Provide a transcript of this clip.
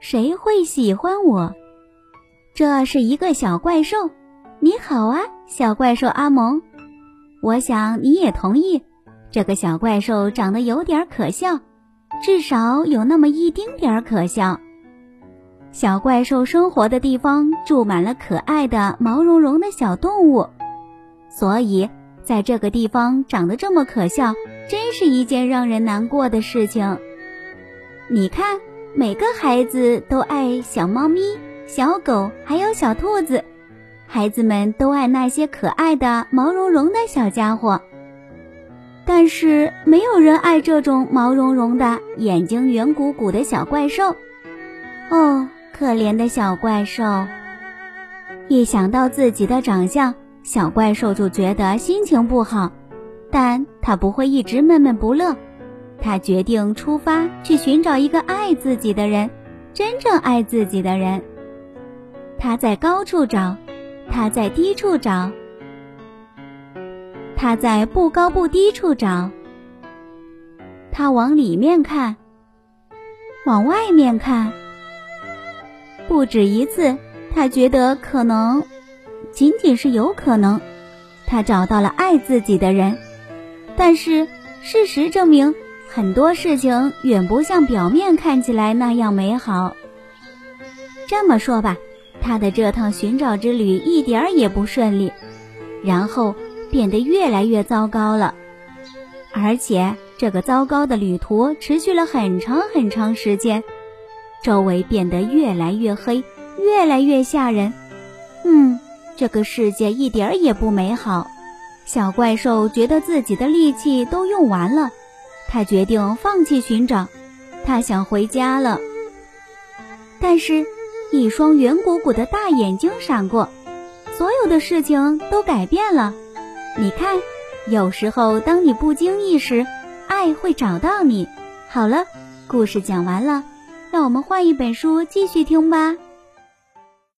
谁会喜欢我？这是一个小怪兽。你好啊，小怪兽阿蒙。我想你也同意，这个小怪兽长得有点可笑，至少有那么一丁点儿可笑。小怪兽生活的地方住满了可爱的毛茸茸的小动物，所以在这个地方长得这么可笑，真是一件让人难过的事情。你看，每个孩子都爱小猫咪、小狗，还有小兔子。孩子们都爱那些可爱的毛茸茸的小家伙，但是没有人爱这种毛茸茸的、眼睛圆鼓鼓的小怪兽。哦，可怜的小怪兽！一想到自己的长相，小怪兽就觉得心情不好。但他不会一直闷闷不乐，他决定出发去寻找一个爱自己的人，真正爱自己的人。他在高处找。他在低处找，他在不高不低处找。他往里面看，往外面看，不止一次。他觉得可能，仅仅是有可能，他找到了爱自己的人。但是事实证明，很多事情远不像表面看起来那样美好。这么说吧。他的这趟寻找之旅一点儿也不顺利，然后变得越来越糟糕了。而且这个糟糕的旅途持续了很长很长时间，周围变得越来越黑，越来越吓人。嗯，这个世界一点儿也不美好。小怪兽觉得自己的力气都用完了，他决定放弃寻找，他想回家了。但是。一双圆鼓鼓的大眼睛闪过，所有的事情都改变了。你看，有时候当你不经意时，爱会找到你。好了，故事讲完了，让我们换一本书继续听吧。